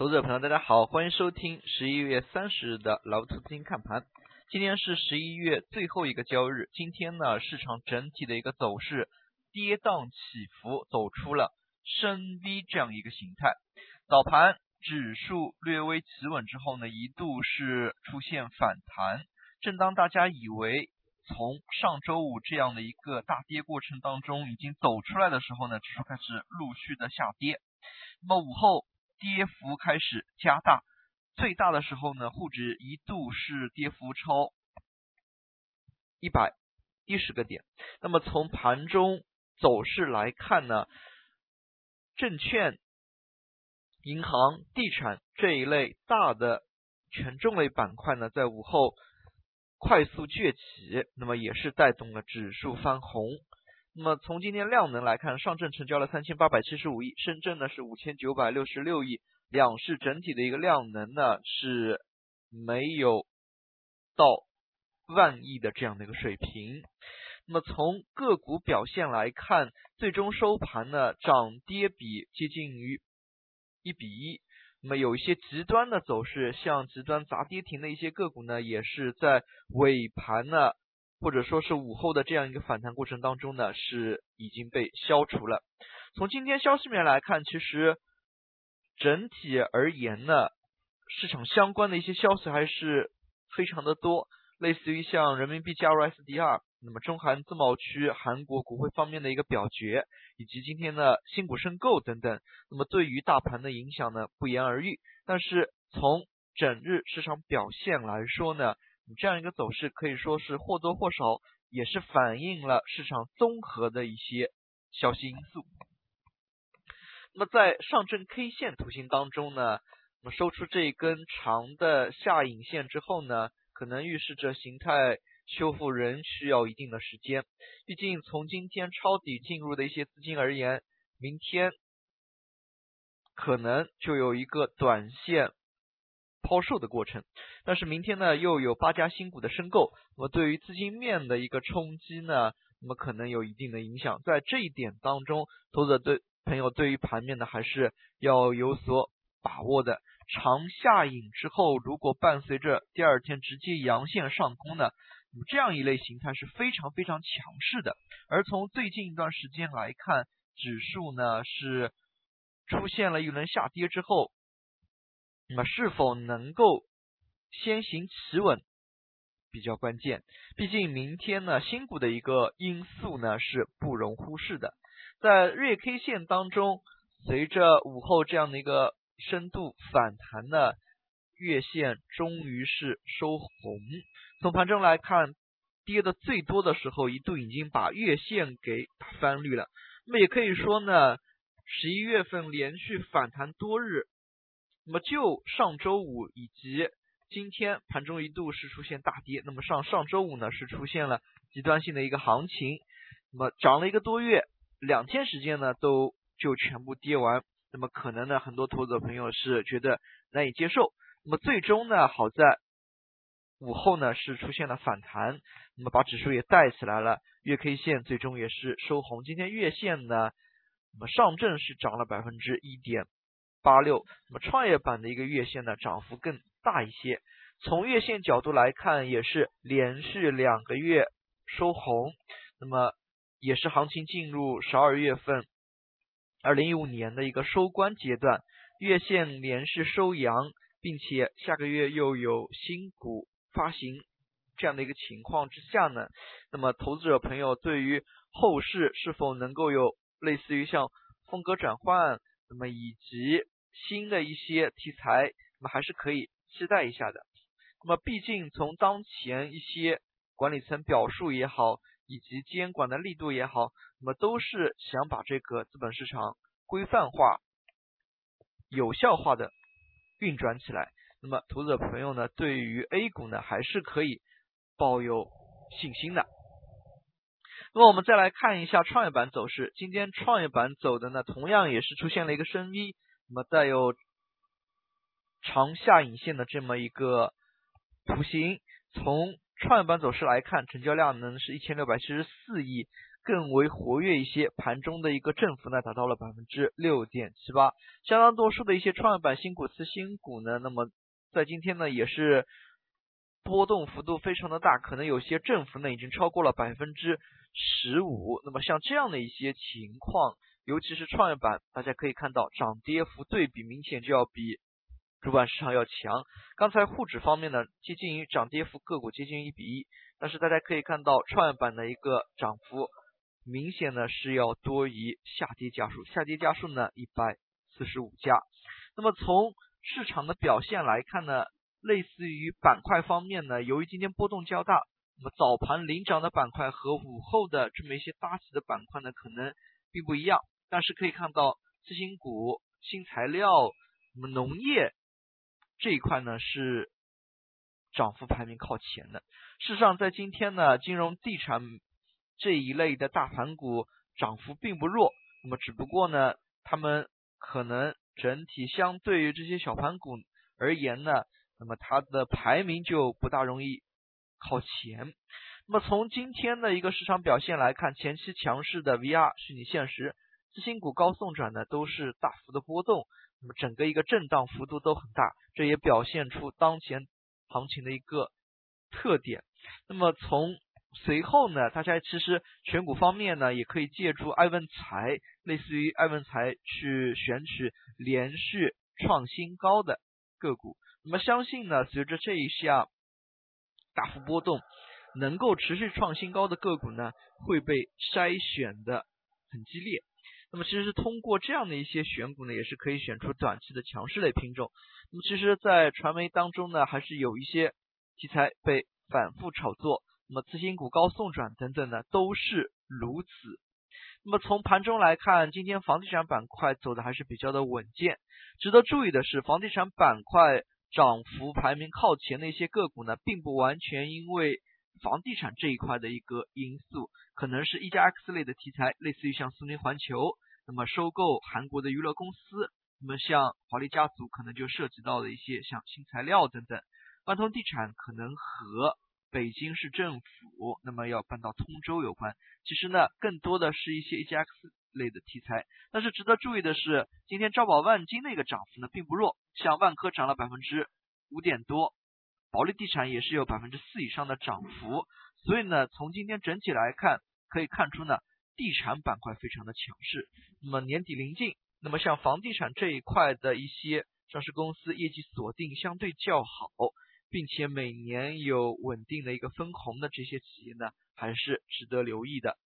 投资者朋友，大家好，欢迎收听十一月三十日的老图资金看盘。今天是十一月最后一个交易日，今天呢，市场整体的一个走势跌宕起伏，走出了深 V 这样一个形态。早盘指数略微企稳之后呢，一度是出现反弹。正当大家以为从上周五这样的一个大跌过程当中已经走出来的时候呢，指数开始陆续的下跌。那么午后。跌幅开始加大，最大的时候呢，沪指一度是跌幅超一百一十个点。那么从盘中走势来看呢，证券、银行、地产这一类大的权重类板块呢，在午后快速崛起，那么也是带动了指数翻红。那么从今天量能来看，上证成交了三千八百七十五亿，深圳呢是五千九百六十六亿，两市整体的一个量能呢是没有到万亿的这样的一个水平。那么从个股表现来看，最终收盘呢涨跌比接近于一比一。那么有一些极端的走势，像极端砸跌停的一些个股呢，也是在尾盘呢。或者说是午后的这样一个反弹过程当中呢，是已经被消除了。从今天消息面来看，其实整体而言呢，市场相关的一些消息还是非常的多，类似于像人民币加入 SDR，那么中韩自贸区、韩国国会方面的一个表决，以及今天的新股申购等等，那么对于大盘的影响呢，不言而喻。但是从整日市场表现来说呢，这样一个走势可以说是或多或少也是反映了市场综合的一些消息因素。那么在上证 K 线图形当中呢，那么收出这一根长的下影线之后呢，可能预示着形态修复仍需要一定的时间。毕竟从今天抄底进入的一些资金而言，明天可能就有一个短线。抛售的过程，但是明天呢又有八家新股的申购，那么对于资金面的一个冲击呢，那么可能有一定的影响。在这一点当中，投资者对朋友对于盘面呢还是要有所把握的。长下影之后，如果伴随着第二天直接阳线上攻呢，那么这样一类形态是非常非常强势的。而从最近一段时间来看，指数呢是出现了一轮下跌之后。那么是否能够先行企稳比较关键，毕竟明天呢新股的一个因素呢是不容忽视的。在日 K 线当中，随着午后这样的一个深度反弹呢，月线终于是收红。从盘中来看，跌的最多的时候一度已经把月线给打翻绿了。那么也可以说呢，十一月份连续反弹多日。那么就上周五以及今天盘中一度是出现大跌，那么上上周五呢是出现了极端性的一个行情，那么涨了一个多月，两天时间呢都就全部跌完，那么可能呢很多投资者朋友是觉得难以接受，那么最终呢好在午后呢是出现了反弹，那么把指数也带起来了，月 K 线最终也是收红，今天月线呢，那么上证是涨了百分之一点。八六，那么创业板的一个月线呢，涨幅更大一些。从月线角度来看，也是连续两个月收红，那么也是行情进入十二月份，二零一五年的一个收官阶段，月线连续收阳，并且下个月又有新股发行这样的一个情况之下呢，那么投资者朋友对于后市是否能够有类似于像风格转换？那么以及新的一些题材，那么还是可以期待一下的。那么毕竟从当前一些管理层表述也好，以及监管的力度也好，那么都是想把这个资本市场规范化、有效化的运转起来。那么投资者朋友呢，对于 A 股呢，还是可以抱有信心的。那么我们再来看一下创业板走势，今天创业板走的呢，同样也是出现了一个深 V，那么带有长下影线的这么一个图形。从创业板走势来看，成交量呢是一千六百七十四亿，更为活跃一些，盘中的一个振幅呢达到了百分之六点七八，相当多数的一些创业板新股、次新股呢，那么在今天呢也是波动幅度非常的大，可能有些振幅呢已经超过了百分之十五，那么像这样的一些情况，尤其是创业板，大家可以看到涨跌幅对比明显就要比。主板市场要强，刚才沪指方面呢，接近于涨跌幅个股接近一比一，但是大家可以看到创业板的一个涨幅明显呢是要多于下跌家数，下跌家数呢一百四十五家。那么从市场的表现来看呢，类似于板块方面呢，由于今天波动较大，那么早盘领涨的板块和午后的这么一些大起的板块呢，可能并不一样。但是可以看到次新股、新材料、那么农业。这一块呢是涨幅排名靠前的。事实上，在今天呢，金融地产这一类的大盘股涨幅并不弱。那么，只不过呢，他们可能整体相对于这些小盘股而言呢，那么它的排名就不大容易靠前。那么，从今天的一个市场表现来看，前期强势的 VR 虚拟现实、次新股高送转呢，都是大幅的波动。那么整个一个震荡幅度都很大，这也表现出当前行情的一个特点。那么从随后呢，大家其实选股方面呢，也可以借助爱问财，类似于爱问财去选取连续创新高的个股。那么相信呢，随着这一项大幅波动，能够持续创新高的个股呢，会被筛选的很激烈。那么其实通过这样的一些选股呢，也是可以选出短期的强势类品种。那么其实，在传媒当中呢，还是有一些题材被反复炒作。那么次新股高送转等等呢，都是如此。那么从盘中来看，今天房地产板块走的还是比较的稳健。值得注意的是，房地产板块涨幅排名靠前的一些个股呢，并不完全因为房地产这一块的一个因素。可能是一加 X 类的题材，类似于像苏宁环球，那么收购韩国的娱乐公司，那么像华丽家族，可能就涉及到了一些像新材料等等。万通地产可能和北京市政府，那么要搬到通州有关。其实呢，更多的是一些一加 X 类的题材。但是值得注意的是，今天招宝万金的一个涨幅呢并不弱，像万科涨了百分之五点多，保利地产也是有百分之四以上的涨幅。所以呢，从今天整体来看。可以看出呢，地产板块非常的强势。那么年底临近，那么像房地产这一块的一些上市公司业绩锁定相对较好，并且每年有稳定的一个分红的这些企业呢，还是值得留意的。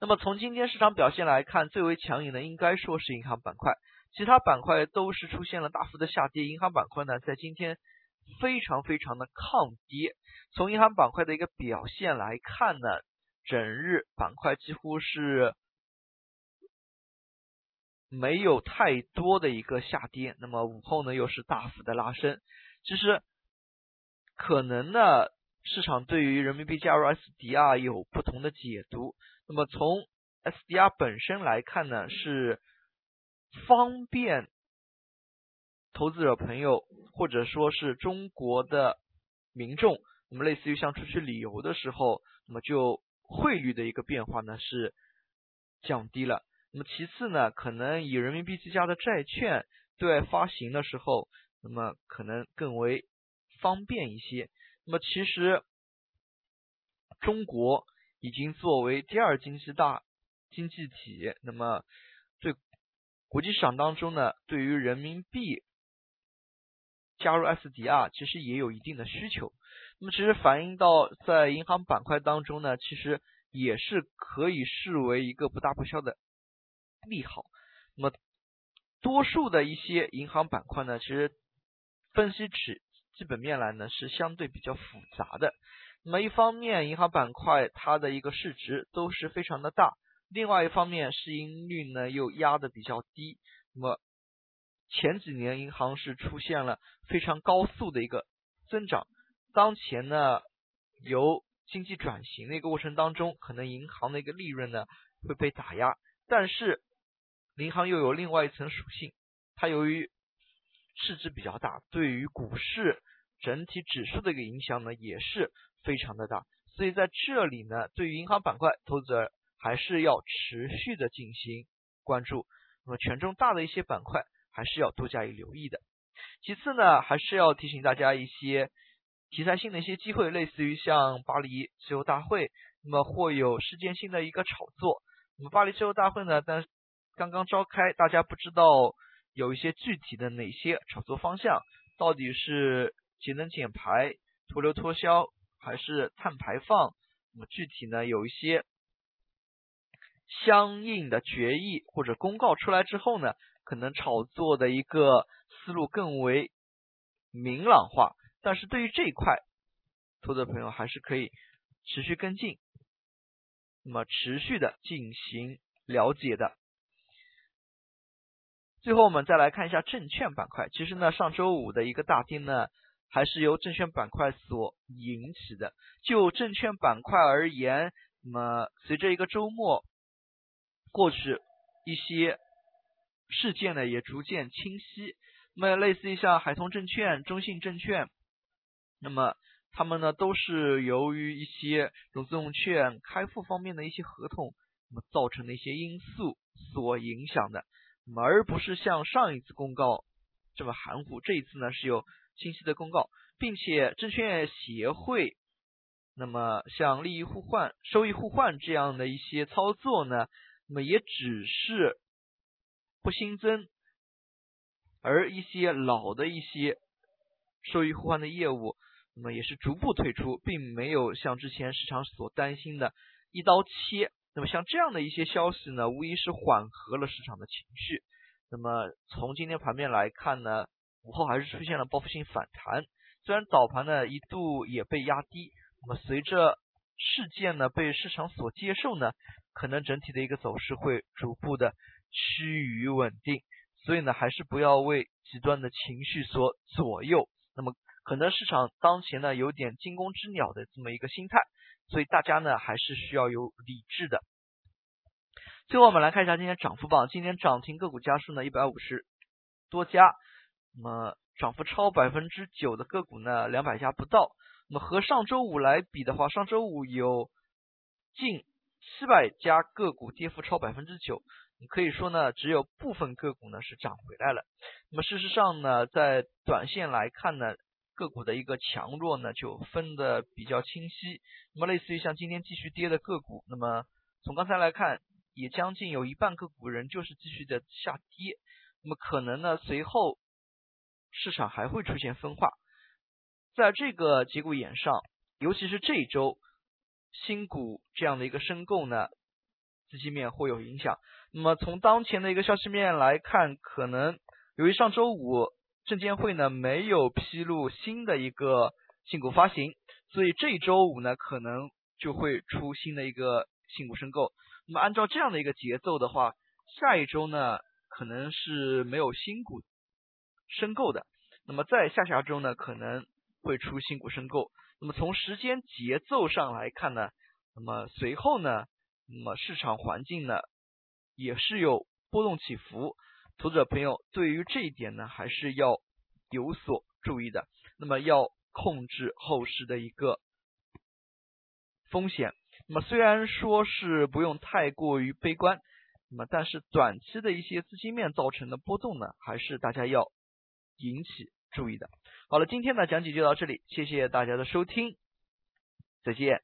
那么从今天市场表现来看，最为强硬的应该说是银行板块，其他板块都是出现了大幅的下跌，银行板块呢在今天非常非常的抗跌。从银行板块的一个表现来看呢。整日板块几乎是没有太多的一个下跌，那么午后呢又是大幅的拉升。其实可能呢市场对于人民币加入 SDR 有不同的解读。那么从 SDR 本身来看呢，是方便投资者朋友或者说是中国的民众，那么类似于像出去旅游的时候，那么就。汇率的一个变化呢是降低了，那么其次呢，可能以人民币计价的债券对外发行的时候，那么可能更为方便一些。那么其实中国已经作为第二经济大经济体，那么对国际市场当中呢，对于人民币加入 SDR 其实也有一定的需求。那么其实反映到在银行板块当中呢，其实也是可以视为一个不大不小的利好。那么多数的一些银行板块呢，其实分析起基本面来呢是相对比较复杂的。那么一方面，银行板块它的一个市值都是非常的大；另外一方面，市盈率呢又压的比较低。那么前几年银行是出现了非常高速的一个增长。当前呢，由经济转型的一个过程当中，可能银行的一个利润呢会被打压，但是银行又有另外一层属性，它由于市值比较大，对于股市整体指数的一个影响呢也是非常的大，所以在这里呢，对于银行板块，投资者还是要持续的进行关注。那么权重大的一些板块，还是要多加以留意的。其次呢，还是要提醒大家一些题材性的一些机会，类似于像巴黎气候大会，那么或有事件性的一个炒作。那么巴黎气候大会呢，但刚刚召开，大家不知道有一些具体的哪些炒作方向，到底是节能减排、脱硫脱硝，还是碳排放？那么具体呢，有一些相应的决议或者公告出来之后呢，可能炒作的一个思路更为明朗化。但是对于这一块，投资朋友还是可以持续跟进。那么持续的进行了解的。最后我们再来看一下证券板块。其实呢，上周五的一个大跌呢，还是由证券板块所引起的。就证券板块而言，那么随着一个周末过去，一些事件呢也逐渐清晰。那么类似于像海通证券、中信证券，那么。他们呢都是由于一些融资融券开户方面的一些合同，那么造成的一些因素所影响的，那么而不是像上一次公告这么含糊。这一次呢是有清晰的公告，并且证券协会，那么像利益互换、收益互换这样的一些操作呢，那么也只是不新增，而一些老的一些收益互换的业务。那么也是逐步退出，并没有像之前市场所担心的一刀切。那么像这样的一些消息呢，无疑是缓和了市场的情绪。那么从今天盘面来看呢，午后还是出现了报复性反弹。虽然早盘呢一度也被压低，那么随着事件呢被市场所接受呢，可能整体的一个走势会逐步的趋于稳定。所以呢，还是不要为极端的情绪所左右。那么。可能市场当前呢有点惊弓之鸟的这么一个心态，所以大家呢还是需要有理智的。最后我们来看一下今天涨幅榜，今天涨停个股家数呢一百五十多家，那么涨幅超百分之九的个股呢两百家不到。那么和上周五来比的话，上周五有近七百家个股跌幅超百分之九，可以说呢只有部分个股呢是涨回来了。那么事实上呢，在短线来看呢。个股的一个强弱呢，就分的比较清晰。那么，类似于像今天继续跌的个股，那么从刚才来看，也将近有一半个股仍旧是继续的下跌。那么，可能呢，随后市场还会出现分化。在这个节骨眼上，尤其是这一周新股这样的一个申购呢，资金面会有影响。那么，从当前的一个消息面来看，可能由于上周五。证监会呢没有披露新的一个新股发行，所以这周五呢可能就会出新的一个新股申购。那么按照这样的一个节奏的话，下一周呢可能是没有新股申购的。那么在下下周呢可能会出新股申购。那么从时间节奏上来看呢，那么随后呢，那么市场环境呢也是有波动起伏。投资者朋友，对于这一点呢，还是要有所注意的。那么要控制后市的一个风险。那么虽然说是不用太过于悲观，那么但是短期的一些资金面造成的波动呢，还是大家要引起注意的。好了，今天的讲解就到这里，谢谢大家的收听，再见。